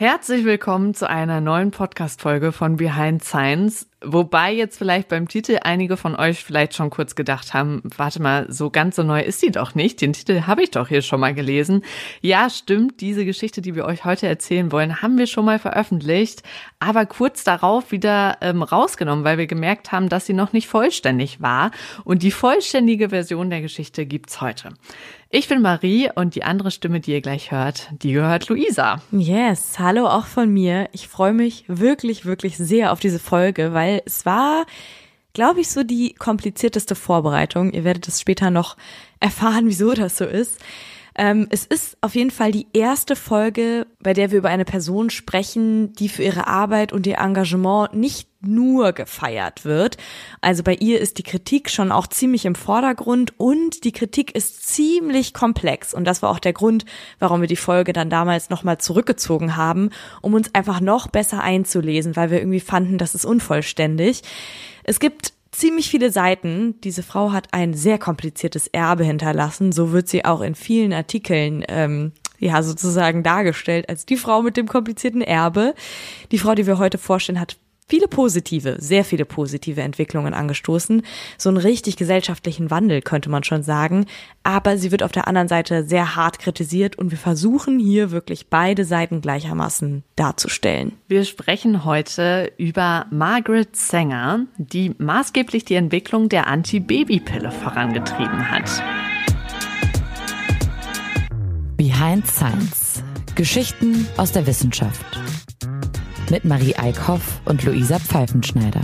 Herzlich willkommen zu einer neuen Podcast-Folge von Behind Science. Wobei jetzt vielleicht beim Titel einige von euch vielleicht schon kurz gedacht haben, warte mal, so ganz so neu ist die doch nicht. Den Titel habe ich doch hier schon mal gelesen. Ja, stimmt, diese Geschichte, die wir euch heute erzählen wollen, haben wir schon mal veröffentlicht, aber kurz darauf wieder ähm, rausgenommen, weil wir gemerkt haben, dass sie noch nicht vollständig war. Und die vollständige Version der Geschichte gibt's heute. Ich bin Marie und die andere Stimme, die ihr gleich hört, die gehört Luisa. Yes, hallo auch von mir. Ich freue mich wirklich, wirklich sehr auf diese Folge, weil es war, glaube ich, so die komplizierteste Vorbereitung. Ihr werdet es später noch erfahren, wieso das so ist. Ähm, es ist auf jeden Fall die erste Folge, bei der wir über eine Person sprechen, die für ihre Arbeit und ihr Engagement nicht nur gefeiert wird. Also bei ihr ist die Kritik schon auch ziemlich im Vordergrund und die Kritik ist ziemlich komplex. Und das war auch der Grund, warum wir die Folge dann damals nochmal zurückgezogen haben, um uns einfach noch besser einzulesen, weil wir irgendwie fanden, das ist unvollständig. Es gibt ziemlich viele Seiten. Diese Frau hat ein sehr kompliziertes Erbe hinterlassen. So wird sie auch in vielen Artikeln ähm, ja sozusagen dargestellt als die Frau mit dem komplizierten Erbe. Die Frau, die wir heute vorstellen, hat viele positive, sehr viele positive Entwicklungen angestoßen. So einen richtig gesellschaftlichen Wandel könnte man schon sagen. Aber sie wird auf der anderen Seite sehr hart kritisiert und wir versuchen hier wirklich beide Seiten gleichermaßen darzustellen. Wir sprechen heute über Margaret Sanger, die maßgeblich die Entwicklung der Anti-Baby-Pille vorangetrieben hat. Behind Science. Geschichten aus der Wissenschaft mit Marie Eickhoff und Luisa Pfeifenschneider.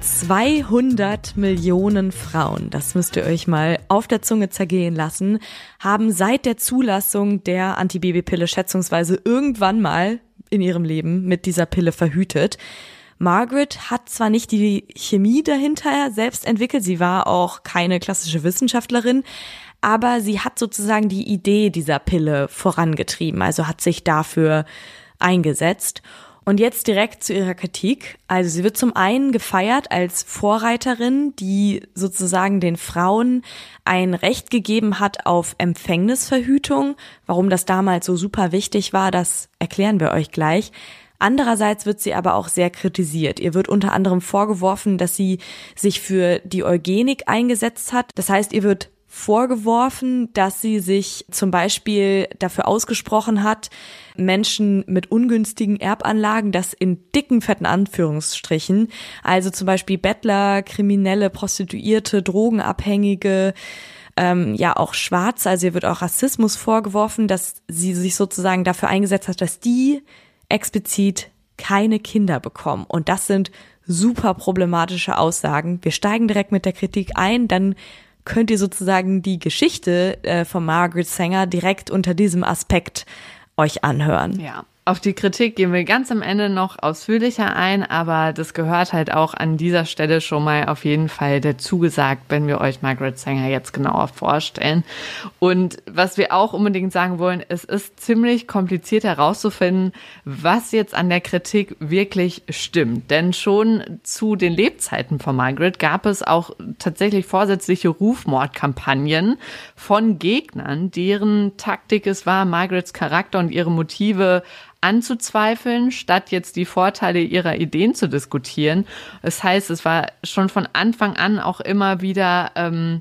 200 Millionen Frauen, das müsst ihr euch mal auf der Zunge zergehen lassen, haben seit der Zulassung der Antibabypille schätzungsweise irgendwann mal in ihrem Leben mit dieser Pille verhütet. Margaret hat zwar nicht die Chemie dahinter selbst entwickelt, sie war auch keine klassische Wissenschaftlerin, aber sie hat sozusagen die Idee dieser Pille vorangetrieben, also hat sich dafür eingesetzt. Und jetzt direkt zu ihrer Kritik. Also sie wird zum einen gefeiert als Vorreiterin, die sozusagen den Frauen ein Recht gegeben hat auf Empfängnisverhütung. Warum das damals so super wichtig war, das erklären wir euch gleich. Andererseits wird sie aber auch sehr kritisiert. Ihr wird unter anderem vorgeworfen, dass sie sich für die Eugenik eingesetzt hat. Das heißt, ihr wird vorgeworfen, dass sie sich zum Beispiel dafür ausgesprochen hat, Menschen mit ungünstigen Erbanlagen, das in dicken, fetten Anführungsstrichen, also zum Beispiel Bettler, Kriminelle, Prostituierte, Drogenabhängige, ähm, ja auch Schwarze, also ihr wird auch Rassismus vorgeworfen, dass sie sich sozusagen dafür eingesetzt hat, dass die explizit keine Kinder bekommen. Und das sind super problematische Aussagen. Wir steigen direkt mit der Kritik ein, dann könnt ihr sozusagen die Geschichte äh, von Margaret Sanger direkt unter diesem Aspekt euch anhören. Ja. Auf die Kritik gehen wir ganz am Ende noch ausführlicher ein, aber das gehört halt auch an dieser Stelle schon mal auf jeden Fall dazu gesagt, wenn wir euch Margaret Sanger jetzt genauer vorstellen. Und was wir auch unbedingt sagen wollen, es ist ziemlich kompliziert herauszufinden, was jetzt an der Kritik wirklich stimmt. Denn schon zu den Lebzeiten von Margaret gab es auch tatsächlich vorsätzliche Rufmordkampagnen von Gegnern, deren Taktik es war, Margarets Charakter und ihre Motive anzuzweifeln, statt jetzt die Vorteile ihrer Ideen zu diskutieren. Das heißt, es war schon von Anfang an auch immer wieder ähm,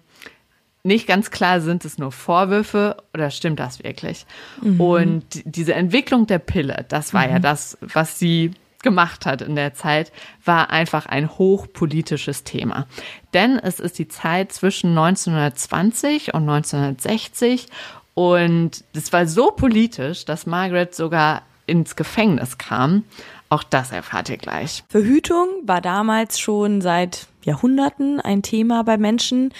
nicht ganz klar, sind es nur Vorwürfe oder stimmt das wirklich? Mhm. Und diese Entwicklung der Pille, das war mhm. ja das, was sie gemacht hat in der Zeit, war einfach ein hochpolitisches Thema. Denn es ist die Zeit zwischen 1920 und 1960 und es war so politisch, dass Margaret sogar ins Gefängnis kam. Auch das erfahrt ihr gleich. Verhütung war damals schon seit Jahrhunderten ein Thema bei Menschen.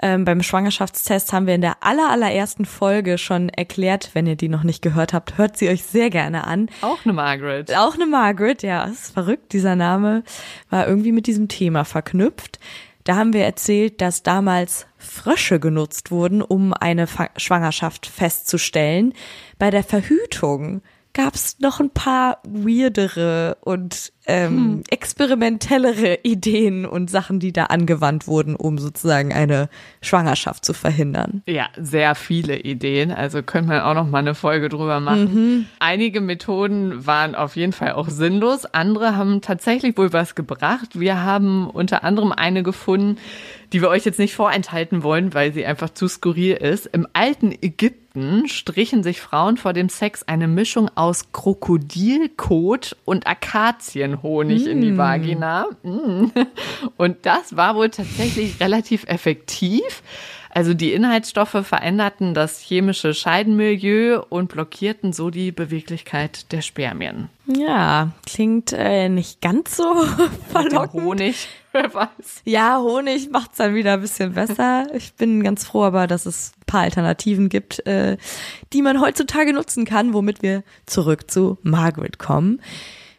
Ähm, beim Schwangerschaftstest haben wir in der aller, allerersten Folge schon erklärt, wenn ihr die noch nicht gehört habt, hört sie euch sehr gerne an. Auch eine Margaret. Auch eine Margaret, ja, ist verrückt. Dieser Name war irgendwie mit diesem Thema verknüpft. Da haben wir erzählt, dass damals Frösche genutzt wurden, um eine Schwangerschaft festzustellen. Bei der Verhütung gab es noch ein paar weirdere und ähm, hm. experimentellere Ideen und Sachen, die da angewandt wurden, um sozusagen eine Schwangerschaft zu verhindern. Ja, sehr viele Ideen. Also könnte man auch noch mal eine Folge drüber machen. Mhm. Einige Methoden waren auf jeden Fall auch sinnlos. Andere haben tatsächlich wohl was gebracht. Wir haben unter anderem eine gefunden, die wir euch jetzt nicht vorenthalten wollen, weil sie einfach zu skurril ist. Im alten Ägypten strichen sich Frauen vor dem Sex eine Mischung aus Krokodilkot und Akazienhonig mm. in die mm. Vagina. Mm. Und das war wohl tatsächlich relativ effektiv. Also die Inhaltsstoffe veränderten das chemische Scheidenmilieu und blockierten so die Beweglichkeit der Spermien. Ja, klingt äh, nicht ganz so verlockend. Honig, wer weiß. Ja, Honig macht's dann wieder ein bisschen besser. Ich bin ganz froh aber, dass es ein paar Alternativen gibt, äh, die man heutzutage nutzen kann, womit wir zurück zu Margaret kommen.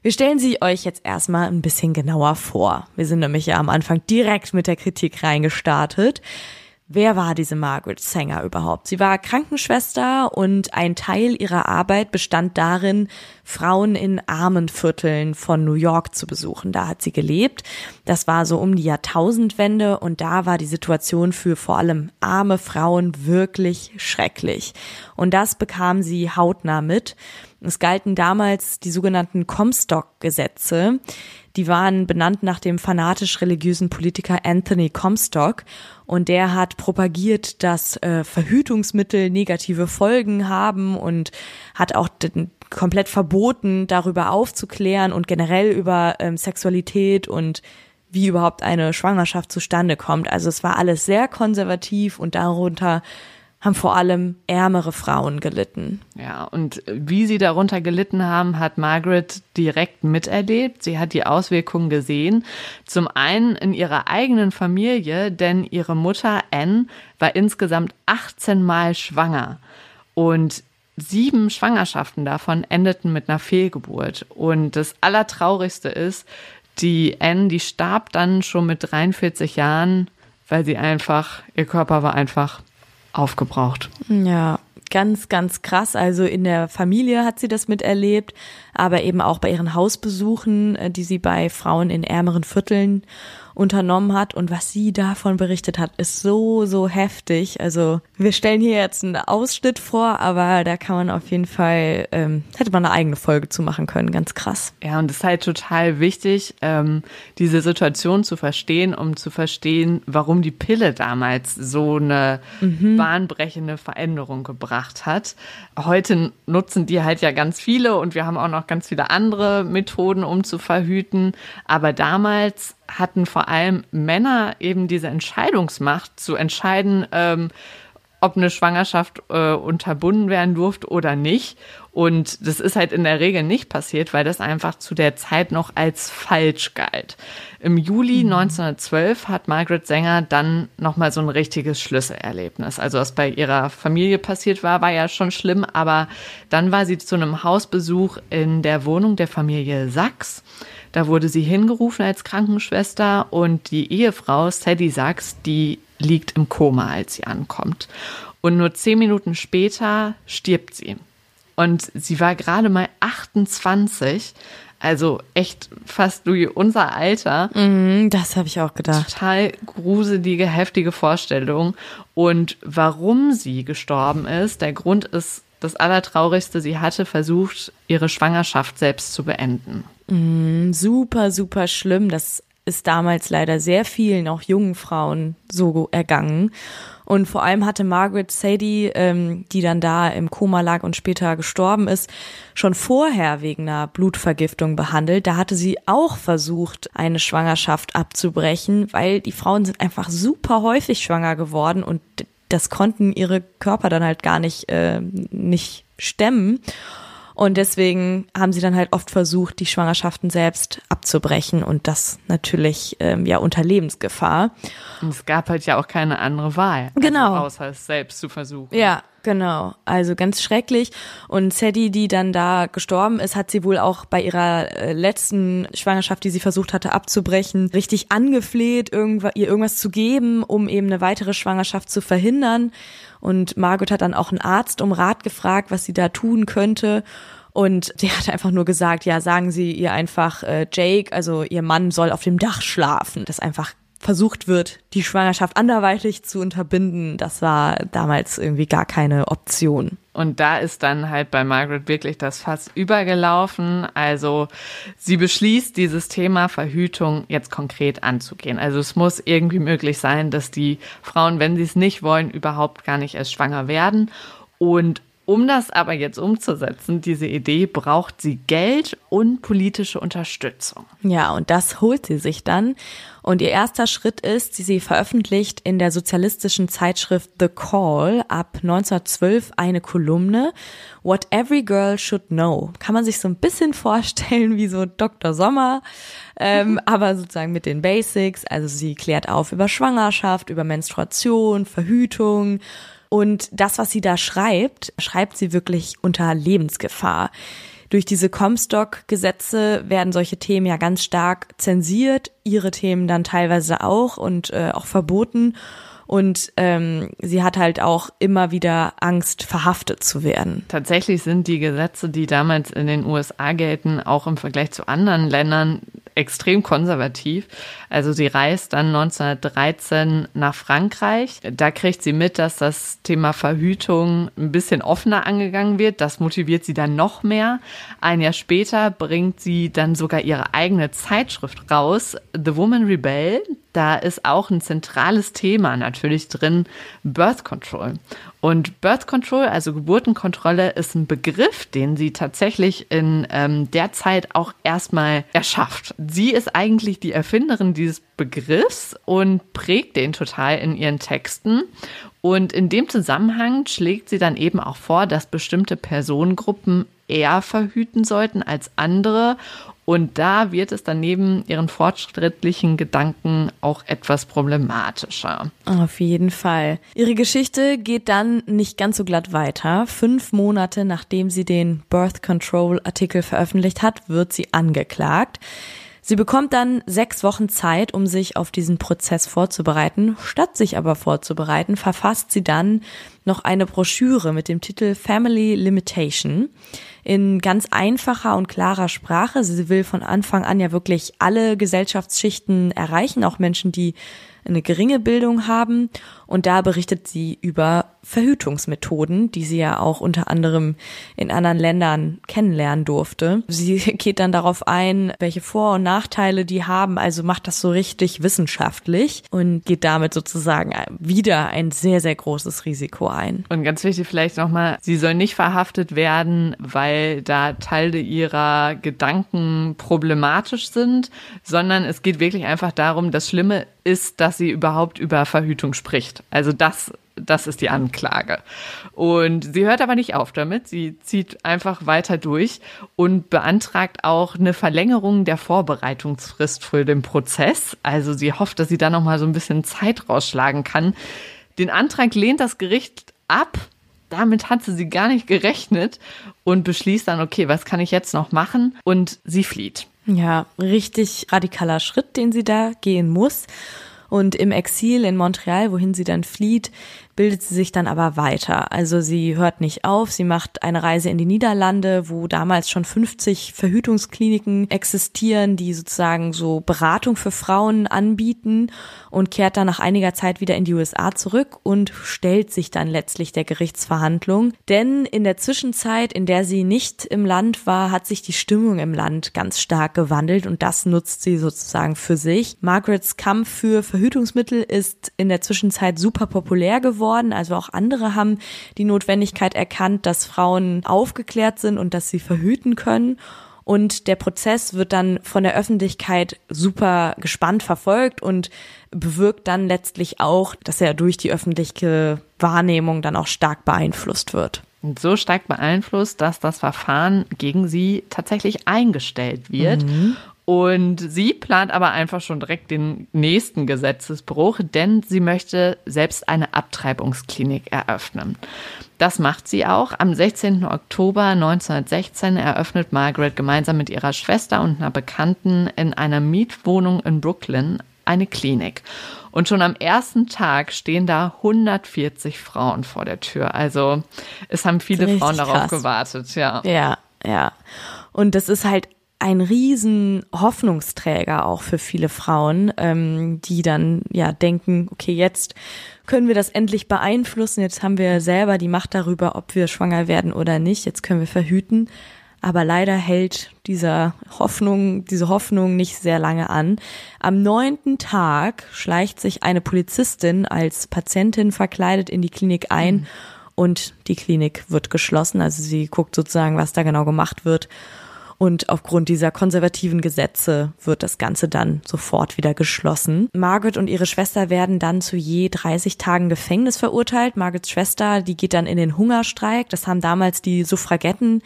Wir stellen sie euch jetzt erstmal ein bisschen genauer vor. Wir sind nämlich ja am Anfang direkt mit der Kritik reingestartet. Wer war diese Margaret Sanger überhaupt? Sie war Krankenschwester und ein Teil ihrer Arbeit bestand darin, Frauen in armen Vierteln von New York zu besuchen. Da hat sie gelebt. Das war so um die Jahrtausendwende und da war die Situation für vor allem arme Frauen wirklich schrecklich. Und das bekam sie hautnah mit. Es galten damals die sogenannten Comstock-Gesetze. Die waren benannt nach dem fanatisch-religiösen Politiker Anthony Comstock und der hat propagiert, dass äh, Verhütungsmittel negative Folgen haben und hat auch komplett verboten, darüber aufzuklären und generell über ähm, Sexualität und wie überhaupt eine Schwangerschaft zustande kommt. Also es war alles sehr konservativ und darunter haben vor allem ärmere Frauen gelitten. Ja, und wie sie darunter gelitten haben, hat Margaret direkt miterlebt. Sie hat die Auswirkungen gesehen. Zum einen in ihrer eigenen Familie, denn ihre Mutter Anne war insgesamt 18 Mal schwanger. Und sieben Schwangerschaften davon endeten mit einer Fehlgeburt. Und das Allertraurigste ist, die Anne, die starb dann schon mit 43 Jahren, weil sie einfach, ihr Körper war einfach aufgebraucht. Ja, ganz, ganz krass. Also in der Familie hat sie das miterlebt, aber eben auch bei ihren Hausbesuchen, äh, die sie bei Frauen in ärmeren Vierteln unternommen hat und was sie davon berichtet hat, ist so, so heftig. Also wir stellen hier jetzt einen Ausschnitt vor, aber da kann man auf jeden Fall, ähm, hätte man eine eigene Folge zu machen können, ganz krass. Ja, und es ist halt total wichtig, ähm, diese Situation zu verstehen, um zu verstehen, warum die Pille damals so eine mhm. bahnbrechende Veränderung gebracht hat. Heute nutzen die halt ja ganz viele und wir haben auch noch ganz viele andere Methoden, um zu verhüten. Aber damals hatten vor allem Männer eben diese Entscheidungsmacht zu entscheiden, ähm, ob eine Schwangerschaft äh, unterbunden werden durfte oder nicht. Und das ist halt in der Regel nicht passiert, weil das einfach zu der Zeit noch als falsch galt. Im Juli mhm. 1912 hat Margaret Sänger dann nochmal so ein richtiges Schlüsselerlebnis. Also was bei ihrer Familie passiert war, war ja schon schlimm, aber dann war sie zu einem Hausbesuch in der Wohnung der Familie Sachs. Da wurde sie hingerufen als Krankenschwester und die Ehefrau Sadie Sachs, die liegt im Koma, als sie ankommt. Und nur zehn Minuten später stirbt sie. Und sie war gerade mal 28, also echt fast wie unser Alter. Mhm, das habe ich auch gedacht. Total gruselige, heftige Vorstellung. Und warum sie gestorben ist, der Grund ist das Allertraurigste, sie hatte versucht, ihre Schwangerschaft selbst zu beenden. Mm, super, super schlimm. Das ist damals leider sehr vielen, auch jungen Frauen, so ergangen. Und vor allem hatte Margaret Sadie, ähm, die dann da im Koma lag und später gestorben ist, schon vorher wegen einer Blutvergiftung behandelt. Da hatte sie auch versucht, eine Schwangerschaft abzubrechen, weil die Frauen sind einfach super häufig schwanger geworden und das konnten ihre Körper dann halt gar nicht, äh, nicht stemmen. Und deswegen haben sie dann halt oft versucht, die Schwangerschaften selbst abzubrechen und das natürlich ähm, ja unter Lebensgefahr. Und es gab halt ja auch keine andere Wahl. Also genau. Also außer es selbst zu versuchen. Ja, Genau, also ganz schrecklich. Und Sadie, die dann da gestorben ist, hat sie wohl auch bei ihrer äh, letzten Schwangerschaft, die sie versucht hatte abzubrechen, richtig angefleht, irgendwas, ihr irgendwas zu geben, um eben eine weitere Schwangerschaft zu verhindern. Und Margaret hat dann auch einen Arzt um Rat gefragt, was sie da tun könnte. Und der hat einfach nur gesagt, ja, sagen Sie ihr einfach, äh, Jake, also ihr Mann soll auf dem Dach schlafen. Das einfach versucht wird, die Schwangerschaft anderweitig zu unterbinden, das war damals irgendwie gar keine Option. Und da ist dann halt bei Margaret wirklich das Fass übergelaufen. Also sie beschließt, dieses Thema Verhütung jetzt konkret anzugehen. Also es muss irgendwie möglich sein, dass die Frauen, wenn sie es nicht wollen, überhaupt gar nicht erst schwanger werden. Und um das aber jetzt umzusetzen, diese Idee, braucht sie Geld und politische Unterstützung. Ja, und das holt sie sich dann. Und ihr erster Schritt ist, sie veröffentlicht in der sozialistischen Zeitschrift The Call ab 1912 eine Kolumne, What Every Girl Should Know. Kann man sich so ein bisschen vorstellen wie so Dr. Sommer, ähm, aber sozusagen mit den Basics. Also sie klärt auf über Schwangerschaft, über Menstruation, Verhütung, und das, was sie da schreibt, schreibt sie wirklich unter Lebensgefahr. Durch diese Comstock-Gesetze werden solche Themen ja ganz stark zensiert, ihre Themen dann teilweise auch und äh, auch verboten. Und ähm, sie hat halt auch immer wieder Angst, verhaftet zu werden. Tatsächlich sind die Gesetze, die damals in den USA gelten, auch im Vergleich zu anderen Ländern extrem konservativ. Also sie reist dann 1913 nach Frankreich. Da kriegt sie mit, dass das Thema Verhütung ein bisschen offener angegangen wird. Das motiviert sie dann noch mehr. Ein Jahr später bringt sie dann sogar ihre eigene Zeitschrift raus, The Woman Rebel. Da ist auch ein zentrales Thema natürlich drin, Birth Control. Und Birth Control, also Geburtenkontrolle, ist ein Begriff, den sie tatsächlich in ähm, der Zeit auch erstmal erschafft. Sie ist eigentlich die Erfinderin dieses Begriffs und prägt den total in ihren Texten. Und in dem Zusammenhang schlägt sie dann eben auch vor, dass bestimmte Personengruppen eher verhüten sollten als andere und da wird es dann neben ihren fortschrittlichen Gedanken auch etwas problematischer. Auf jeden Fall. Ihre Geschichte geht dann nicht ganz so glatt weiter. Fünf Monate nachdem sie den Birth Control Artikel veröffentlicht hat, wird sie angeklagt. Sie bekommt dann sechs Wochen Zeit, um sich auf diesen Prozess vorzubereiten. Statt sich aber vorzubereiten, verfasst sie dann noch eine Broschüre mit dem Titel Family Limitation in ganz einfacher und klarer Sprache. Sie will von Anfang an ja wirklich alle Gesellschaftsschichten erreichen, auch Menschen, die eine geringe Bildung haben. Und da berichtet sie über Verhütungsmethoden, die sie ja auch unter anderem in anderen Ländern kennenlernen durfte. Sie geht dann darauf ein, welche Vor- und Nachteile die haben, also macht das so richtig wissenschaftlich und geht damit sozusagen wieder ein sehr, sehr großes Risiko ein. Und ganz wichtig vielleicht nochmal, sie soll nicht verhaftet werden, weil da Teile ihrer Gedanken problematisch sind, sondern es geht wirklich einfach darum, das Schlimme ist, dass sie überhaupt über Verhütung spricht. Also das das ist die Anklage. Und sie hört aber nicht auf damit. Sie zieht einfach weiter durch und beantragt auch eine Verlängerung der Vorbereitungsfrist für den Prozess. Also sie hofft, dass sie da noch mal so ein bisschen Zeit rausschlagen kann. Den Antrag lehnt das Gericht ab. Damit hat sie gar nicht gerechnet und beschließt dann, okay, was kann ich jetzt noch machen? Und sie flieht. Ja, richtig radikaler Schritt, den sie da gehen muss. Und im Exil in Montreal, wohin sie dann flieht, bildet sie sich dann aber weiter. Also sie hört nicht auf, sie macht eine Reise in die Niederlande, wo damals schon 50 Verhütungskliniken existieren, die sozusagen so Beratung für Frauen anbieten und kehrt dann nach einiger Zeit wieder in die USA zurück und stellt sich dann letztlich der Gerichtsverhandlung. Denn in der Zwischenzeit, in der sie nicht im Land war, hat sich die Stimmung im Land ganz stark gewandelt und das nutzt sie sozusagen für sich. Margarets Kampf für Verhütungsmittel ist in der Zwischenzeit super populär geworden geworden. Also auch andere haben die Notwendigkeit erkannt, dass Frauen aufgeklärt sind und dass sie verhüten können. Und der Prozess wird dann von der Öffentlichkeit super gespannt verfolgt und bewirkt dann letztlich auch, dass er durch die öffentliche Wahrnehmung dann auch stark beeinflusst wird. Und so stark beeinflusst, dass das Verfahren gegen sie tatsächlich eingestellt wird. Mhm. Und sie plant aber einfach schon direkt den nächsten Gesetzesbruch, denn sie möchte selbst eine Abtreibungsklinik eröffnen. Das macht sie auch. Am 16. Oktober 1916 eröffnet Margaret gemeinsam mit ihrer Schwester und einer Bekannten in einer Mietwohnung in Brooklyn eine Klinik. Und schon am ersten Tag stehen da 140 Frauen vor der Tür. Also es haben viele Frauen darauf krass. gewartet, ja. Ja, Ja. Und das ist halt ein riesen Hoffnungsträger auch für viele Frauen, ähm, die dann ja denken, okay, jetzt können wir das endlich beeinflussen, jetzt haben wir selber die Macht darüber, ob wir schwanger werden oder nicht, jetzt können wir verhüten. Aber leider hält dieser Hoffnung, diese Hoffnung nicht sehr lange an. Am neunten Tag schleicht sich eine Polizistin als Patientin verkleidet in die Klinik ein mhm. und die Klinik wird geschlossen. Also sie guckt sozusagen, was da genau gemacht wird und aufgrund dieser konservativen Gesetze wird das Ganze dann sofort wieder geschlossen. Margaret und ihre Schwester werden dann zu je 30 Tagen Gefängnis verurteilt. Margarets Schwester, die geht dann in den Hungerstreik. Das haben damals die Suffragetten,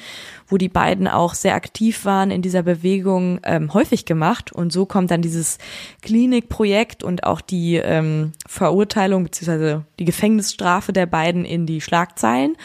wo die beiden auch sehr aktiv waren in dieser Bewegung, ähm, häufig gemacht. Und so kommt dann dieses Klinikprojekt und auch die ähm, Verurteilung bzw. die Gefängnisstrafe der beiden in die Schlagzeilen.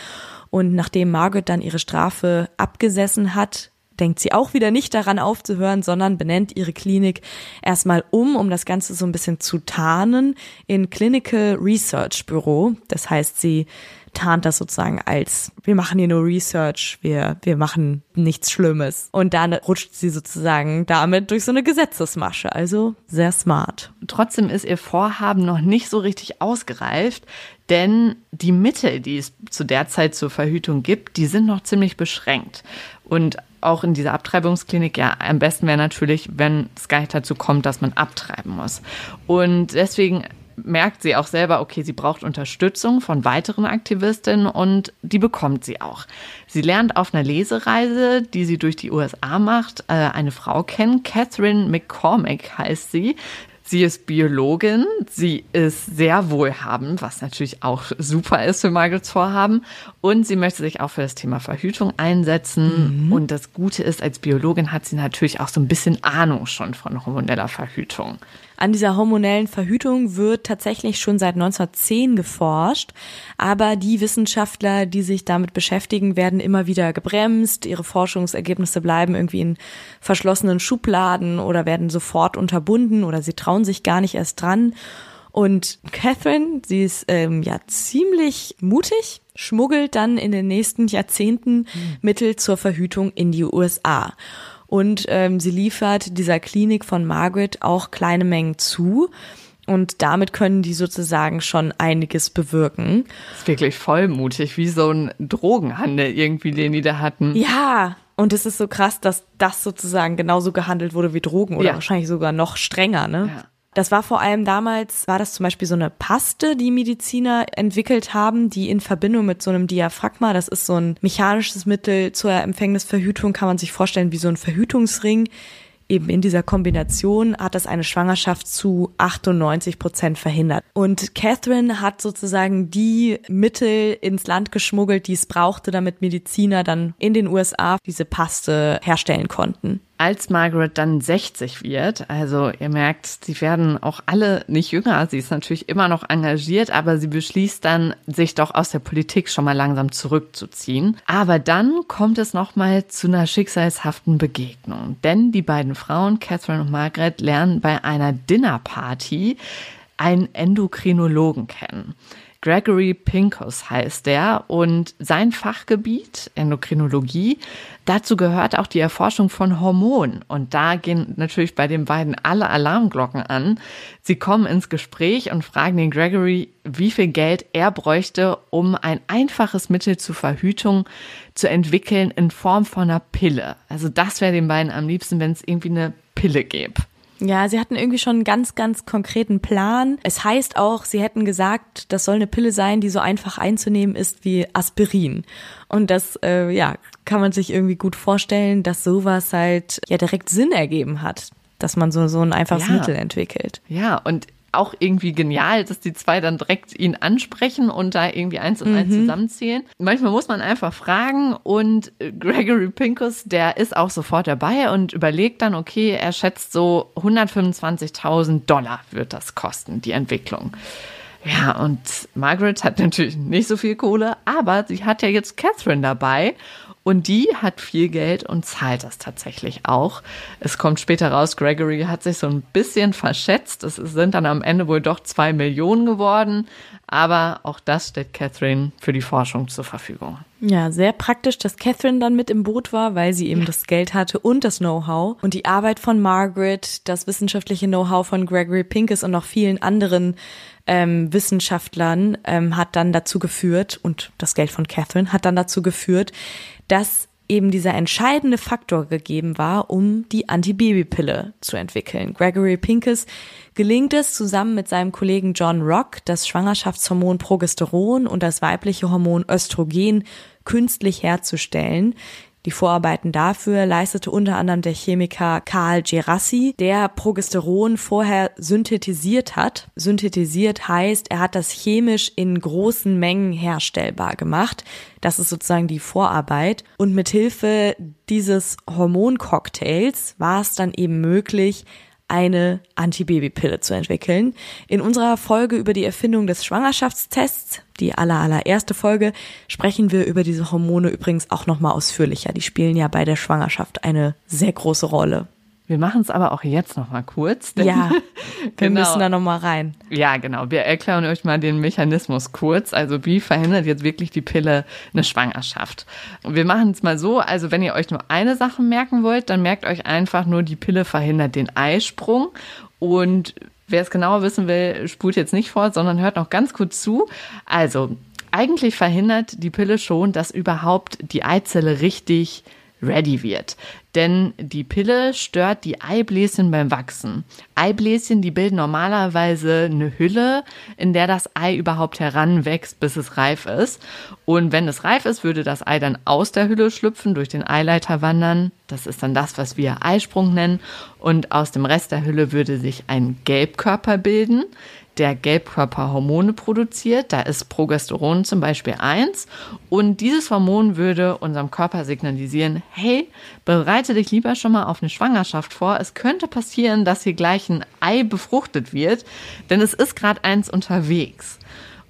Und nachdem Margaret dann ihre Strafe abgesessen hat, denkt sie auch wieder nicht daran aufzuhören, sondern benennt ihre Klinik erstmal um, um das Ganze so ein bisschen zu tarnen, in Clinical Research Büro. Das heißt, sie tarnt das sozusagen als, wir machen hier nur Research, wir, wir machen nichts Schlimmes. Und dann rutscht sie sozusagen damit durch so eine Gesetzesmasche, also sehr smart. Trotzdem ist ihr Vorhaben noch nicht so richtig ausgereift, denn die Mittel, die es zu der Zeit zur Verhütung gibt, die sind noch ziemlich beschränkt. Und auch in dieser Abtreibungsklinik, ja, am besten wäre natürlich, wenn es gar nicht dazu kommt, dass man abtreiben muss. Und deswegen merkt sie auch selber, okay, sie braucht Unterstützung von weiteren Aktivistinnen und die bekommt sie auch. Sie lernt auf einer Lesereise, die sie durch die USA macht, äh, eine Frau kennen. Catherine McCormick heißt sie. Sie ist Biologin, sie ist sehr wohlhabend, was natürlich auch super ist für Margarets Vorhaben. Und sie möchte sich auch für das Thema Verhütung einsetzen. Mhm. Und das Gute ist, als Biologin hat sie natürlich auch so ein bisschen Ahnung schon von hormoneller Verhütung. An dieser hormonellen Verhütung wird tatsächlich schon seit 1910 geforscht, aber die Wissenschaftler, die sich damit beschäftigen, werden immer wieder gebremst, ihre Forschungsergebnisse bleiben irgendwie in verschlossenen Schubladen oder werden sofort unterbunden oder sie trauen sich gar nicht erst dran. Und Catherine, sie ist ähm, ja ziemlich mutig, schmuggelt dann in den nächsten Jahrzehnten mhm. Mittel zur Verhütung in die USA und ähm, sie liefert dieser Klinik von Margaret auch kleine Mengen zu. Und damit können die sozusagen schon einiges bewirken. Das ist wirklich vollmutig, wie so ein Drogenhandel irgendwie, den die da hatten. Ja, und es ist so krass, dass das sozusagen genauso gehandelt wurde wie Drogen oder ja. wahrscheinlich sogar noch strenger, ne? Ja. Das war vor allem damals, war das zum Beispiel so eine Paste, die Mediziner entwickelt haben, die in Verbindung mit so einem Diaphragma, das ist so ein mechanisches Mittel zur Empfängnisverhütung, kann man sich vorstellen wie so ein Verhütungsring, eben in dieser Kombination hat das eine Schwangerschaft zu 98 Prozent verhindert. Und Catherine hat sozusagen die Mittel ins Land geschmuggelt, die es brauchte, damit Mediziner dann in den USA diese Paste herstellen konnten als Margaret dann 60 wird, also ihr merkt, sie werden auch alle nicht jünger, sie ist natürlich immer noch engagiert, aber sie beschließt dann, sich doch aus der Politik schon mal langsam zurückzuziehen. Aber dann kommt es nochmal zu einer schicksalshaften Begegnung, denn die beiden Frauen, Catherine und Margaret, lernen bei einer Dinnerparty einen Endokrinologen kennen. Gregory Pincus heißt der und sein Fachgebiet, Endokrinologie, dazu gehört auch die Erforschung von Hormonen. Und da gehen natürlich bei den beiden alle Alarmglocken an. Sie kommen ins Gespräch und fragen den Gregory, wie viel Geld er bräuchte, um ein einfaches Mittel zur Verhütung zu entwickeln in Form von einer Pille. Also das wäre den beiden am liebsten, wenn es irgendwie eine Pille gäbe. Ja, sie hatten irgendwie schon einen ganz, ganz konkreten Plan. Es heißt auch, sie hätten gesagt, das soll eine Pille sein, die so einfach einzunehmen ist wie Aspirin. Und das, äh, ja, kann man sich irgendwie gut vorstellen, dass sowas halt ja direkt Sinn ergeben hat dass man so, so ein einfaches ja. Mittel entwickelt. Ja, und auch irgendwie genial, dass die zwei dann direkt ihn ansprechen und da irgendwie eins und mhm. eins zusammenzählen. Manchmal muss man einfach fragen und Gregory Pincus, der ist auch sofort dabei und überlegt dann, okay, er schätzt so 125.000 Dollar wird das kosten, die Entwicklung. Ja, und Margaret hat natürlich nicht so viel Kohle, aber sie hat ja jetzt Catherine dabei und die hat viel Geld und zahlt das tatsächlich auch. Es kommt später raus, Gregory hat sich so ein bisschen verschätzt. Es sind dann am Ende wohl doch zwei Millionen geworden. Aber auch das stellt Catherine für die Forschung zur Verfügung. Ja, sehr praktisch, dass Catherine dann mit im Boot war, weil sie eben ja. das Geld hatte und das Know-how. Und die Arbeit von Margaret, das wissenschaftliche Know-how von Gregory Pincus und noch vielen anderen ähm, Wissenschaftlern ähm, hat dann dazu geführt, und das Geld von Catherine hat dann dazu geführt, dass eben dieser entscheidende Faktor gegeben war, um die Antibabypille zu entwickeln. Gregory Pincus gelingt es zusammen mit seinem Kollegen John Rock, das Schwangerschaftshormon Progesteron und das weibliche Hormon Östrogen künstlich herzustellen. Die Vorarbeiten dafür leistete unter anderem der Chemiker Karl Gerassi, der Progesteron vorher synthetisiert hat. Synthetisiert heißt, er hat das chemisch in großen Mengen herstellbar gemacht. Das ist sozusagen die Vorarbeit. Und mit Hilfe dieses Hormoncocktails war es dann eben möglich, eine Antibabypille zu entwickeln. In unserer Folge über die Erfindung des Schwangerschaftstests, die aller allererste Folge, sprechen wir über diese Hormone übrigens auch nochmal ausführlicher. Die spielen ja bei der Schwangerschaft eine sehr große Rolle. Wir machen es aber auch jetzt noch mal kurz. ja, wir genau. müssen da noch mal rein. Ja, genau. Wir erklären euch mal den Mechanismus kurz. Also wie verhindert jetzt wirklich die Pille eine Schwangerschaft? Wir machen es mal so. Also wenn ihr euch nur eine Sache merken wollt, dann merkt euch einfach nur, die Pille verhindert den Eisprung. Und wer es genauer wissen will, spult jetzt nicht fort, sondern hört noch ganz kurz zu. Also eigentlich verhindert die Pille schon, dass überhaupt die Eizelle richtig ready wird. Denn die Pille stört die Eibläschen beim Wachsen. Eibläschen, die bilden normalerweise eine Hülle, in der das Ei überhaupt heranwächst, bis es reif ist. Und wenn es reif ist, würde das Ei dann aus der Hülle schlüpfen, durch den Eileiter wandern. Das ist dann das, was wir Eisprung nennen. Und aus dem Rest der Hülle würde sich ein Gelbkörper bilden der Gelbkörper Hormone produziert. Da ist Progesteron zum Beispiel eins. Und dieses Hormon würde unserem Körper signalisieren, hey, bereite dich lieber schon mal auf eine Schwangerschaft vor. Es könnte passieren, dass hier gleich ein Ei befruchtet wird, denn es ist gerade eins unterwegs.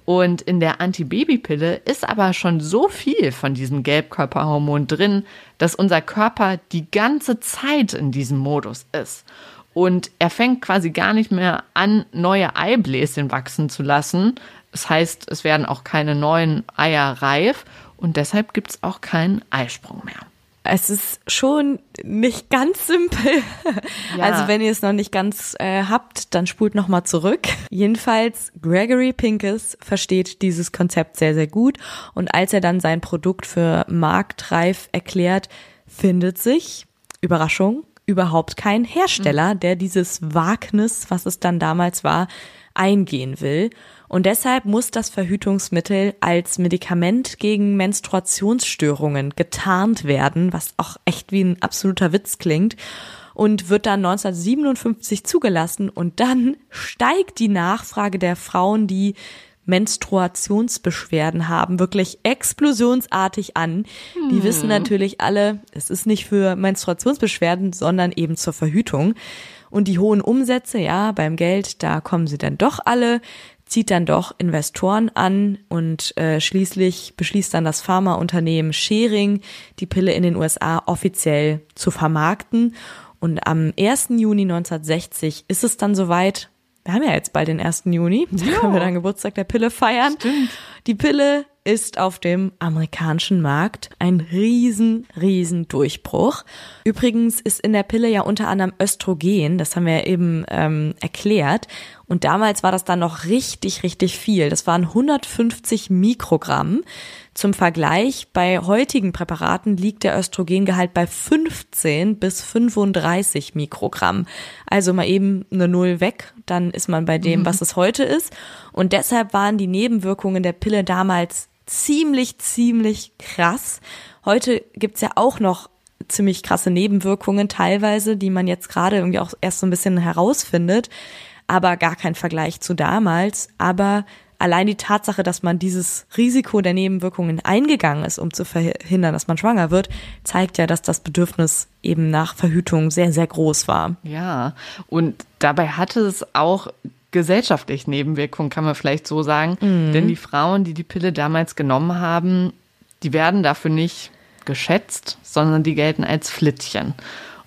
Und in der Antibabypille ist aber schon so viel von diesem Gelbkörperhormon drin, dass unser Körper die ganze Zeit in diesem Modus ist. Und er fängt quasi gar nicht mehr an, neue Eibläschen wachsen zu lassen. Das heißt, es werden auch keine neuen Eier reif und deshalb gibt es auch keinen Eisprung mehr. Es ist schon nicht ganz simpel. Ja. Also wenn ihr es noch nicht ganz äh, habt, dann spult noch mal zurück. Jedenfalls Gregory Pincus versteht dieses Konzept sehr sehr gut und als er dann sein Produkt für marktreif erklärt, findet sich Überraschung überhaupt kein Hersteller, mhm. der dieses Wagnis, was es dann damals war, eingehen will. Und deshalb muss das Verhütungsmittel als Medikament gegen Menstruationsstörungen getarnt werden, was auch echt wie ein absoluter Witz klingt und wird dann 1957 zugelassen und dann steigt die Nachfrage der Frauen, die Menstruationsbeschwerden haben, wirklich explosionsartig an. Hm. Die wissen natürlich alle, es ist nicht für Menstruationsbeschwerden, sondern eben zur Verhütung. Und die hohen Umsätze, ja, beim Geld, da kommen sie dann doch alle, zieht dann doch Investoren an und äh, schließlich beschließt dann das Pharmaunternehmen Schering, die Pille in den USA offiziell zu vermarkten. Und am 1. Juni 1960 ist es dann soweit, wir haben ja jetzt bald den 1. Juni, da können wir dann Geburtstag der Pille feiern. Stimmt. Die Pille ist auf dem amerikanischen Markt ein riesen, riesen Durchbruch. Übrigens ist in der Pille ja unter anderem Östrogen, das haben wir ja eben ähm, erklärt. Und damals war das dann noch richtig, richtig viel. Das waren 150 Mikrogramm. Zum Vergleich, bei heutigen Präparaten liegt der Östrogengehalt bei 15 bis 35 Mikrogramm. Also mal eben eine Null weg, dann ist man bei dem, mhm. was es heute ist. Und deshalb waren die Nebenwirkungen der Pille damals ziemlich, ziemlich krass. Heute gibt's ja auch noch ziemlich krasse Nebenwirkungen teilweise, die man jetzt gerade irgendwie auch erst so ein bisschen herausfindet, aber gar kein Vergleich zu damals. Aber allein die Tatsache, dass man dieses Risiko der Nebenwirkungen eingegangen ist, um zu verhindern, dass man schwanger wird, zeigt ja, dass das Bedürfnis eben nach Verhütung sehr, sehr groß war. Ja, und dabei hatte es auch gesellschaftlich Nebenwirkungen, kann man vielleicht so sagen. Mhm. Denn die Frauen, die die Pille damals genommen haben, die werden dafür nicht geschätzt, sondern die gelten als Flittchen.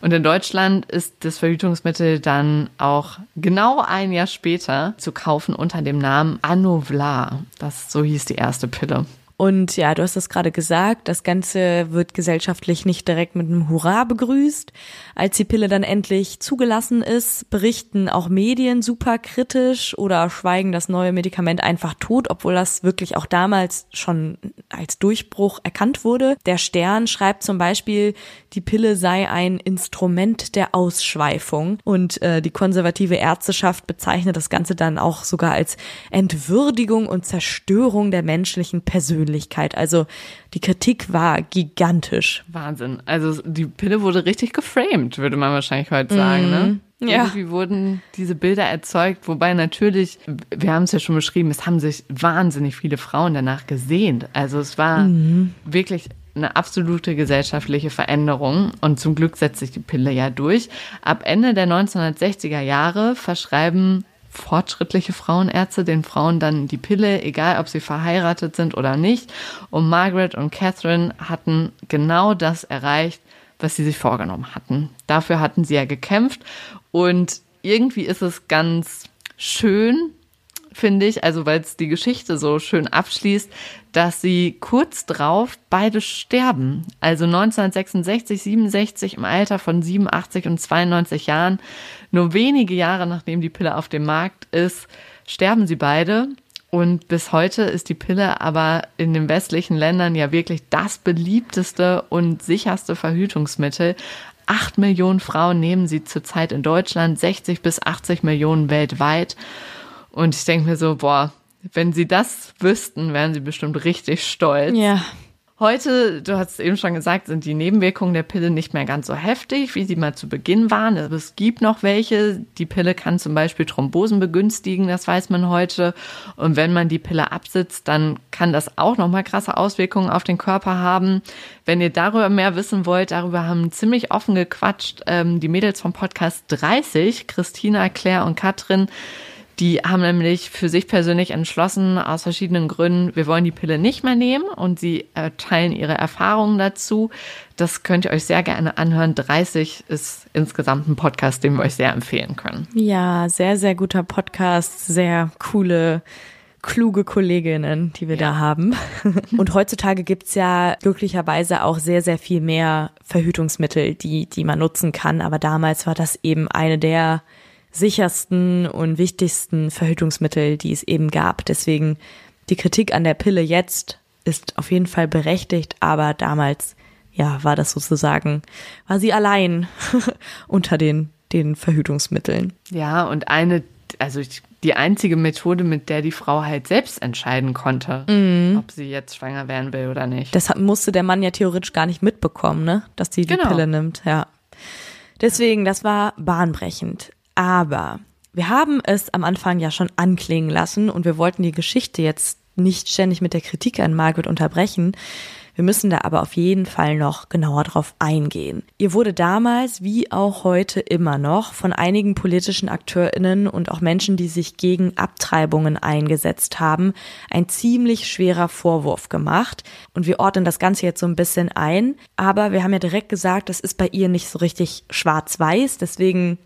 Und in Deutschland ist das Verhütungsmittel dann auch genau ein Jahr später zu kaufen unter dem Namen Anovlar. Das so hieß die erste Pille. Und ja, du hast es gerade gesagt, das Ganze wird gesellschaftlich nicht direkt mit einem Hurra begrüßt. Als die Pille dann endlich zugelassen ist, berichten auch Medien super kritisch oder schweigen das neue Medikament einfach tot, obwohl das wirklich auch damals schon als Durchbruch erkannt wurde. Der Stern schreibt zum Beispiel, die Pille sei ein Instrument der Ausschweifung und äh, die konservative Ärzteschaft bezeichnet das Ganze dann auch sogar als Entwürdigung und Zerstörung der menschlichen Persönlichkeit. Also die Kritik war gigantisch. Wahnsinn. Also die Pille wurde richtig geframed, würde man wahrscheinlich heute sagen, ne? Mhm. Ja. Irgendwie wurden diese Bilder erzeugt, wobei natürlich, wir haben es ja schon beschrieben, es haben sich wahnsinnig viele Frauen danach gesehnt. Also es war Mhm. wirklich eine absolute gesellschaftliche Veränderung und zum Glück setzt sich die Pille ja durch. Ab Ende der 1960er Jahre verschreiben fortschrittliche Frauenärzte den Frauen dann die Pille, egal ob sie verheiratet sind oder nicht. Und Margaret und Catherine hatten genau das erreicht, was sie sich vorgenommen hatten. Dafür hatten sie ja gekämpft und irgendwie ist es ganz schön, finde ich, also weil es die Geschichte so schön abschließt, dass sie kurz drauf beide sterben. Also 1966, 67 im Alter von 87 und 92 Jahren, nur wenige Jahre nachdem die Pille auf dem Markt ist, sterben sie beide. Und bis heute ist die Pille aber in den westlichen Ländern ja wirklich das beliebteste und sicherste Verhütungsmittel. Acht Millionen Frauen nehmen sie zurzeit in Deutschland, 60 bis 80 Millionen weltweit. Und ich denke mir so, boah, wenn sie das wüssten, wären sie bestimmt richtig stolz. Ja. Heute, du hast es eben schon gesagt, sind die Nebenwirkungen der Pille nicht mehr ganz so heftig, wie sie mal zu Beginn waren. Aber es gibt noch welche. Die Pille kann zum Beispiel Thrombosen begünstigen, das weiß man heute. Und wenn man die Pille absitzt, dann kann das auch nochmal krasse Auswirkungen auf den Körper haben. Wenn ihr darüber mehr wissen wollt, darüber haben ziemlich offen gequatscht ähm, die Mädels vom Podcast 30, Christina, Claire und Katrin. Die haben nämlich für sich persönlich entschlossen, aus verschiedenen Gründen, wir wollen die Pille nicht mehr nehmen und sie äh, teilen ihre Erfahrungen dazu. Das könnt ihr euch sehr gerne anhören. 30 ist insgesamt ein Podcast, den wir euch sehr empfehlen können. Ja, sehr, sehr guter Podcast, sehr coole kluge Kolleginnen, die wir da haben. Und heutzutage gibt's ja glücklicherweise auch sehr, sehr viel mehr Verhütungsmittel, die, die man nutzen kann. Aber damals war das eben eine der sichersten und wichtigsten Verhütungsmittel, die es eben gab. Deswegen die Kritik an der Pille jetzt ist auf jeden Fall berechtigt, aber damals, ja, war das sozusagen, war sie allein unter den, den Verhütungsmitteln. Ja, und eine, also ich, die einzige Methode, mit der die Frau halt selbst entscheiden konnte, ob sie jetzt schwanger werden will oder nicht. Das musste der Mann ja theoretisch gar nicht mitbekommen, ne? Dass sie die Genau. Pille nimmt, ja. Deswegen, das war bahnbrechend. Aber wir haben es am Anfang ja schon anklingen lassen und wir wollten die Geschichte jetzt nicht ständig mit der Kritik an Margaret unterbrechen. Wir müssen da aber auf jeden Fall noch genauer drauf eingehen. Ihr wurde damals, wie auch heute immer noch, von einigen politischen AkteurInnen und auch Menschen, die sich gegen Abtreibungen eingesetzt haben, ein ziemlich schwerer Vorwurf gemacht. Und wir ordnen das Ganze jetzt so ein bisschen ein. Aber wir haben ja direkt gesagt, das ist bei ihr nicht so richtig schwarz-weiß. Deswegen,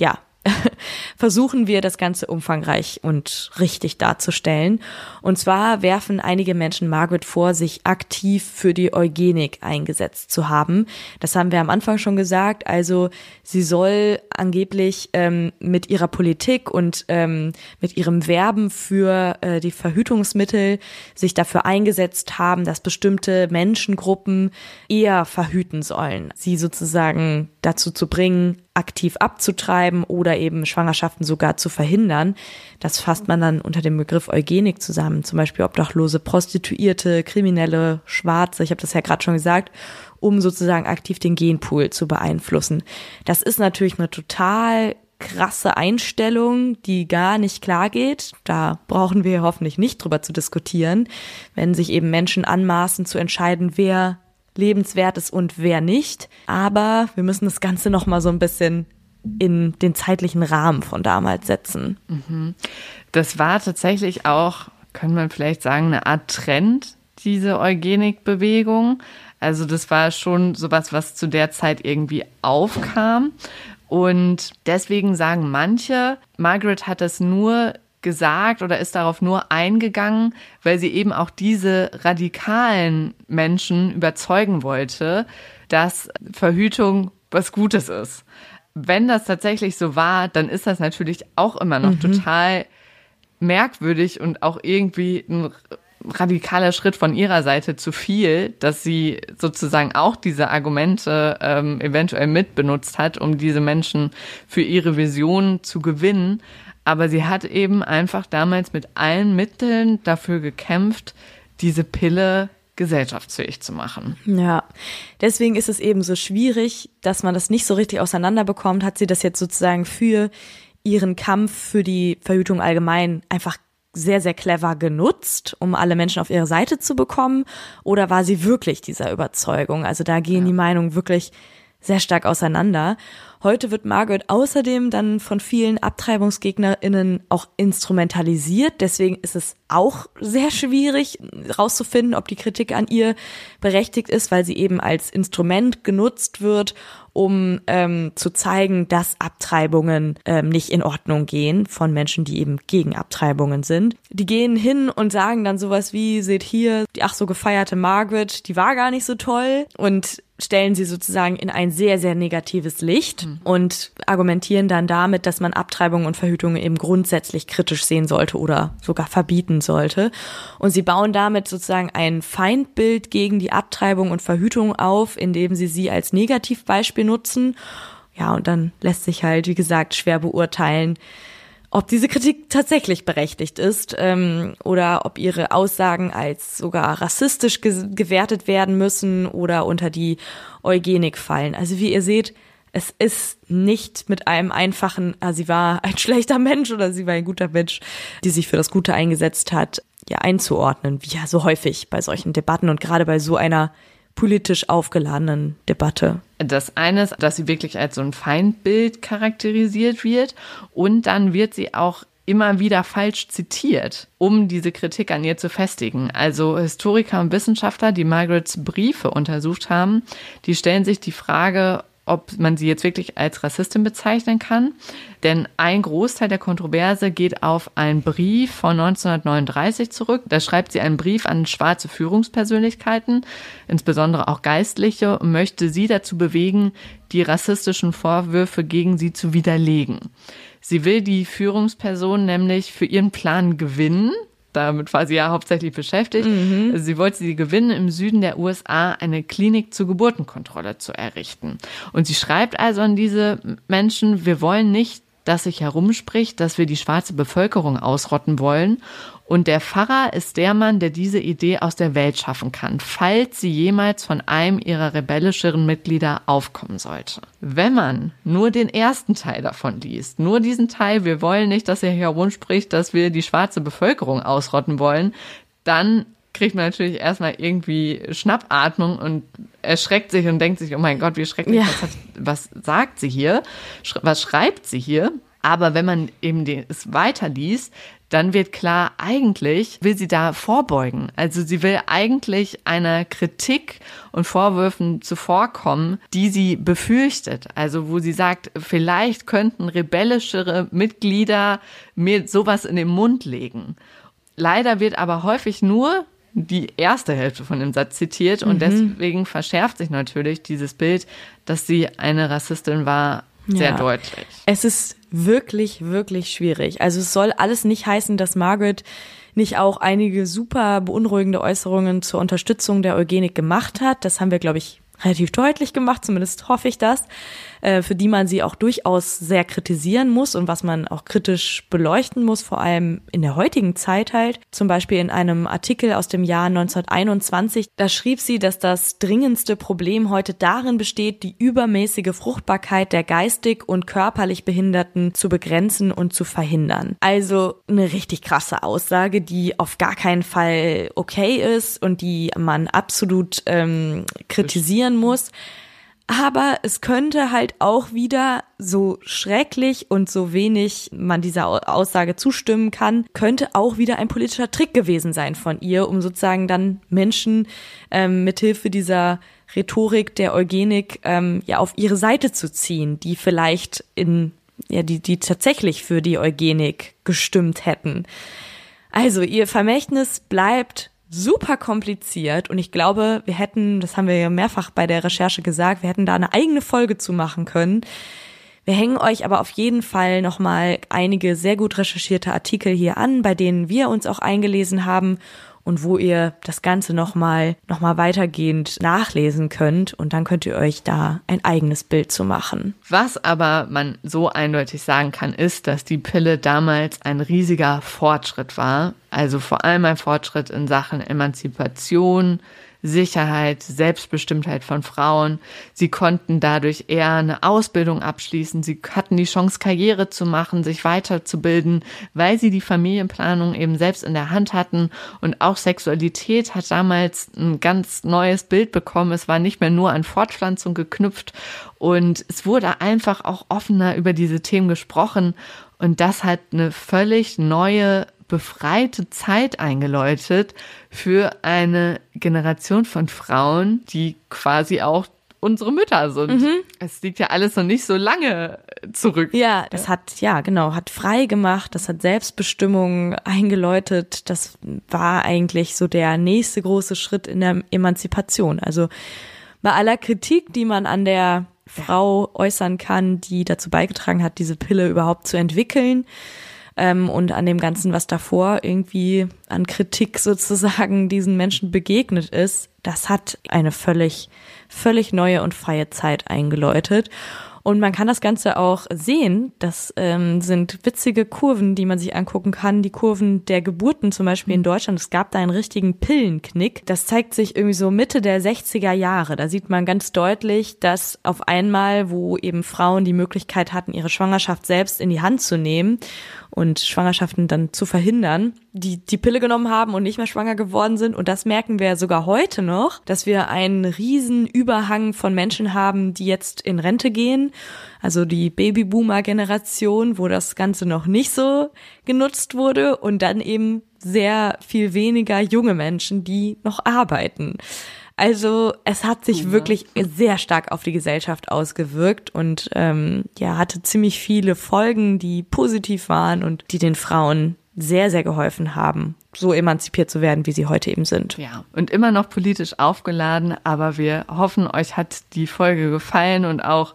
ja, versuchen wir das Ganze umfangreich und richtig darzustellen. Und zwar werfen einige Menschen Margaret vor, sich aktiv für die Eugenik eingesetzt zu haben. Das haben wir am Anfang schon gesagt. Also sie soll angeblich ähm, mit ihrer Politik und ähm, mit ihrem Werben für äh, die Verhütungsmittel sich dafür eingesetzt haben, dass bestimmte Menschengruppen eher verhüten sollen. Sie sozusagen dazu zu bringen, aktiv abzutreiben oder eben Schwangerschaften sogar zu verhindern. Das fasst man dann unter dem Begriff Eugenik zusammen. Zum Beispiel Obdachlose, Prostituierte, Kriminelle, Schwarze, ich habe das ja gerade schon gesagt, um sozusagen aktiv den Genpool zu beeinflussen. Das ist natürlich eine total krasse Einstellung, die gar nicht klar geht. Da brauchen wir hoffentlich nicht drüber zu diskutieren, wenn sich eben Menschen anmaßen zu entscheiden, wer lebenswert ist und wer nicht. Aber wir müssen das Ganze noch mal so ein bisschen in den zeitlichen Rahmen von damals setzen. Das war tatsächlich auch, kann man vielleicht sagen, eine Art Trend, diese Eugenikbewegung. Also das war schon sowas, was zu der Zeit irgendwie aufkam. Und deswegen sagen manche, Margaret hat das nur gesagt oder ist darauf nur eingegangen, weil sie eben auch diese radikalen Menschen überzeugen wollte, dass Verhütung was Gutes ist. Wenn das tatsächlich so war, dann ist das natürlich auch immer noch mhm. total merkwürdig und auch irgendwie ein radikaler Schritt von ihrer Seite zu viel, dass sie sozusagen auch diese Argumente ähm, eventuell mitbenutzt hat, um diese Menschen für ihre Vision zu gewinnen. Aber sie hat eben einfach damals mit allen Mitteln dafür gekämpft, diese Pille gesellschaftsfähig zu machen. Ja, deswegen ist es eben so schwierig, dass man das nicht so richtig auseinanderbekommt. Hat sie das jetzt sozusagen für ihren Kampf für die Verhütung allgemein einfach sehr, sehr clever genutzt, um alle Menschen auf ihre Seite zu bekommen? Oder war sie wirklich dieser Überzeugung? Also da gehen ja. die Meinungen wirklich sehr stark auseinander. Heute wird Margaret außerdem dann von vielen AbtreibungsgegnerInnen auch instrumentalisiert. Deswegen ist es auch sehr schwierig rauszufinden, ob die Kritik an ihr berechtigt ist, weil sie eben als Instrument genutzt wird, um ähm, zu zeigen, dass Abtreibungen ähm, nicht in Ordnung gehen von Menschen, die eben gegen Abtreibungen sind. Die gehen hin und sagen dann sowas wie, seht hier, die ach so gefeierte Margaret, die war gar nicht so toll und stellen sie sozusagen in ein sehr, sehr negatives Licht mhm. und argumentieren dann damit, dass man Abtreibung und Verhütung eben grundsätzlich kritisch sehen sollte oder sogar verbieten sollte. Und sie bauen damit sozusagen ein Feindbild gegen die Abtreibung und Verhütung auf, indem sie sie als Negativbeispiel nutzen. Ja, und dann lässt sich halt, wie gesagt, schwer beurteilen, ob diese Kritik tatsächlich berechtigt ist ähm, oder ob ihre Aussagen als sogar rassistisch ge gewertet werden müssen oder unter die Eugenik fallen. Also wie ihr seht, es ist nicht mit einem einfachen, ah, sie war ein schlechter Mensch oder sie war ein guter Mensch, die sich für das Gute eingesetzt hat, ja einzuordnen, wie ja so häufig bei solchen Debatten und gerade bei so einer politisch aufgeladenen Debatte. Das eine ist, dass sie wirklich als so ein Feindbild charakterisiert wird und dann wird sie auch immer wieder falsch zitiert, um diese Kritik an ihr zu festigen. Also Historiker und Wissenschaftler, die Margarets Briefe untersucht haben, die stellen sich die Frage, ob man sie jetzt wirklich als Rassistin bezeichnen kann. Denn ein Großteil der Kontroverse geht auf einen Brief von 1939 zurück. Da schreibt sie einen Brief an schwarze Führungspersönlichkeiten, insbesondere auch Geistliche, und möchte sie dazu bewegen, die rassistischen Vorwürfe gegen sie zu widerlegen. Sie will die Führungsperson nämlich für ihren Plan gewinnen damit war sie ja hauptsächlich beschäftigt. Mhm. Sie wollte sie gewinnen, im Süden der USA eine Klinik zur Geburtenkontrolle zu errichten. Und sie schreibt also an diese Menschen, wir wollen nicht, dass sich herumspricht, dass wir die schwarze Bevölkerung ausrotten wollen und der Pfarrer ist der Mann, der diese Idee aus der Welt schaffen kann, falls sie jemals von einem ihrer rebellischeren Mitglieder aufkommen sollte. Wenn man nur den ersten Teil davon liest, nur diesen Teil, wir wollen nicht, dass er herumspricht, dass wir die schwarze Bevölkerung ausrotten wollen, dann kriegt man natürlich erstmal irgendwie Schnappatmung und erschreckt sich und denkt sich, oh mein Gott, wie schrecklich, ja. was, hat, was sagt sie hier? Was schreibt sie hier? Aber wenn man eben es weiterliest, dann wird klar, eigentlich will sie da vorbeugen. Also sie will eigentlich einer Kritik und Vorwürfen zuvorkommen, die sie befürchtet. Also wo sie sagt, vielleicht könnten rebellischere Mitglieder mir sowas in den Mund legen. Leider wird aber häufig nur die erste Hälfte von dem Satz zitiert und mhm. deswegen verschärft sich natürlich dieses Bild, dass sie eine Rassistin war, sehr ja. deutlich. Es ist wirklich, wirklich schwierig. Also es soll alles nicht heißen, dass Margaret nicht auch einige super beunruhigende Äußerungen zur Unterstützung der Eugenik gemacht hat. Das haben wir, glaube ich, relativ deutlich gemacht, zumindest hoffe ich das, äh, für die man sie auch durchaus sehr kritisieren muss und was man auch kritisch beleuchten muss, vor allem in der heutigen Zeit halt. Zum Beispiel in einem Artikel aus dem Jahr 1921, da schrieb sie, dass das dringendste Problem heute darin besteht, die übermäßige Fruchtbarkeit der geistig und körperlich Behinderten zu begrenzen und zu verhindern. Also eine richtig krasse Aussage, die auf gar keinen Fall okay ist und die man absolut ähm, kritisieren muss. Aber es könnte halt auch wieder, so schrecklich und so wenig man dieser Aussage zustimmen kann, könnte auch wieder ein politischer Trick gewesen sein von ihr, um sozusagen dann Menschen ähm, mithilfe dieser Rhetorik der Eugenik ähm, ja auf ihre Seite zu ziehen, die vielleicht in ja, die, die tatsächlich für die Eugenik gestimmt hätten. Also ihr Vermächtnis bleibt super kompliziert und ich glaube, wir hätten, das haben wir ja mehrfach bei der Recherche gesagt, wir hätten da eine eigene Folge zu machen können. Wir hängen euch aber auf jeden Fall nochmal einige sehr gut recherchierte Artikel hier an, bei denen wir uns auch eingelesen haben und wo ihr das Ganze nochmal noch mal weitergehend nachlesen könnt und dann könnt ihr euch da ein eigenes Bild zu machen. Was aber man so eindeutig sagen kann, ist, dass die Pille damals ein riesiger Fortschritt war. Also vor allem ein Fortschritt in Sachen Emanzipation, Sicherheit, Selbstbestimmtheit von Frauen. Sie konnten dadurch eher eine Ausbildung abschließen. Sie hatten die Chance, Karriere zu machen, sich weiterzubilden, weil sie die Familienplanung eben selbst in der Hand hatten. Und auch Sexualität hat damals ein ganz neues Bild bekommen. Es war nicht mehr nur an Fortpflanzung geknüpft und es wurde einfach auch offener über diese Themen gesprochen. Und das hat eine völlig neue befreite Zeit eingeläutet für eine Generation von Frauen, die quasi auch unsere Mütter sind. Mhm. Es liegt ja alles noch nicht so lange zurück. Ja, das hat, ja, genau, hat frei gemacht, das hat Selbstbestimmung eingeläutet. Das war eigentlich so der nächste große Schritt in der Emanzipation. Also bei aller Kritik, die man an der Frau äußern kann, die dazu beigetragen hat, diese Pille überhaupt zu entwickeln, ähm, und an dem Ganzen, was davor irgendwie an Kritik sozusagen diesen Menschen begegnet ist, das hat eine völlig, völlig neue und freie Zeit eingeläutet. Und man kann das Ganze auch sehen. Das ähm, sind witzige Kurven, die man sich angucken kann. Die Kurven der Geburten zum Beispiel in Deutschland. Es gab da einen richtigen Pillenknick. Das zeigt sich irgendwie so Mitte der 60er Jahre. Da sieht man ganz deutlich, dass auf einmal, wo eben Frauen die Möglichkeit hatten, ihre Schwangerschaft selbst in die Hand zu nehmen und Schwangerschaften dann zu verhindern, die die Pille genommen haben und nicht mehr schwanger geworden sind. Und das merken wir sogar heute noch, dass wir einen riesen Überhang von Menschen haben, die jetzt in Rente gehen. Also die Babyboomer-Generation, wo das Ganze noch nicht so genutzt wurde und dann eben sehr viel weniger junge Menschen, die noch arbeiten. Also es hat sich ja. wirklich sehr stark auf die Gesellschaft ausgewirkt und ähm, ja, hatte ziemlich viele Folgen, die positiv waren und die den Frauen sehr, sehr geholfen haben, so emanzipiert zu werden, wie sie heute eben sind. Ja, und immer noch politisch aufgeladen, aber wir hoffen, euch hat die Folge gefallen und auch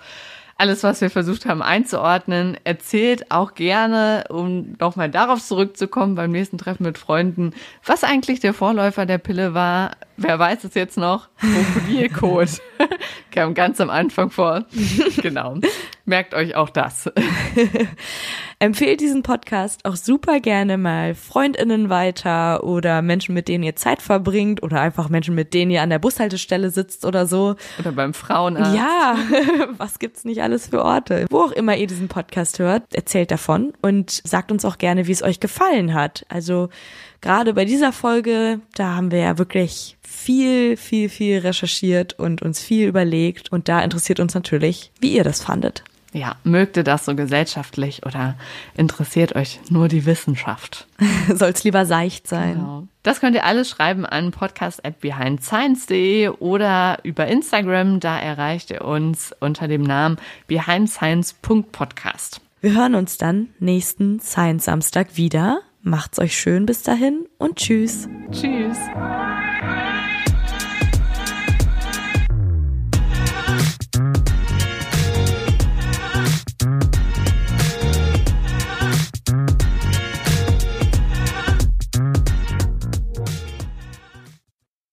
alles, was wir versucht haben einzuordnen. Erzählt auch gerne, um nochmal darauf zurückzukommen beim nächsten Treffen mit Freunden, was eigentlich der Vorläufer der Pille war. Wer weiß es jetzt noch? Krokodilcode kam ganz am Anfang vor. genau. Merkt euch auch das. Empfehlt diesen Podcast auch super gerne mal Freundinnen weiter oder Menschen, mit denen ihr Zeit verbringt oder einfach Menschen, mit denen ihr an der Bushaltestelle sitzt oder so. Oder beim Frauenarzt. Ja, was gibt's nicht alles für Orte? Wo auch immer ihr diesen Podcast hört, erzählt davon und sagt uns auch gerne, wie es euch gefallen hat. Also gerade bei dieser Folge, da haben wir ja wirklich viel, viel, viel recherchiert und uns viel überlegt. Und da interessiert uns natürlich, wie ihr das fandet. Ja, mögt ihr das so gesellschaftlich oder interessiert euch nur die Wissenschaft? Soll's lieber seicht sein. Genau. Das könnt ihr alles schreiben an podcast at behindscience.de oder über Instagram. Da erreicht ihr uns unter dem Namen behindscience.podcast. Wir hören uns dann nächsten Science Samstag wieder. Macht's euch schön bis dahin und tschüss. Tschüss.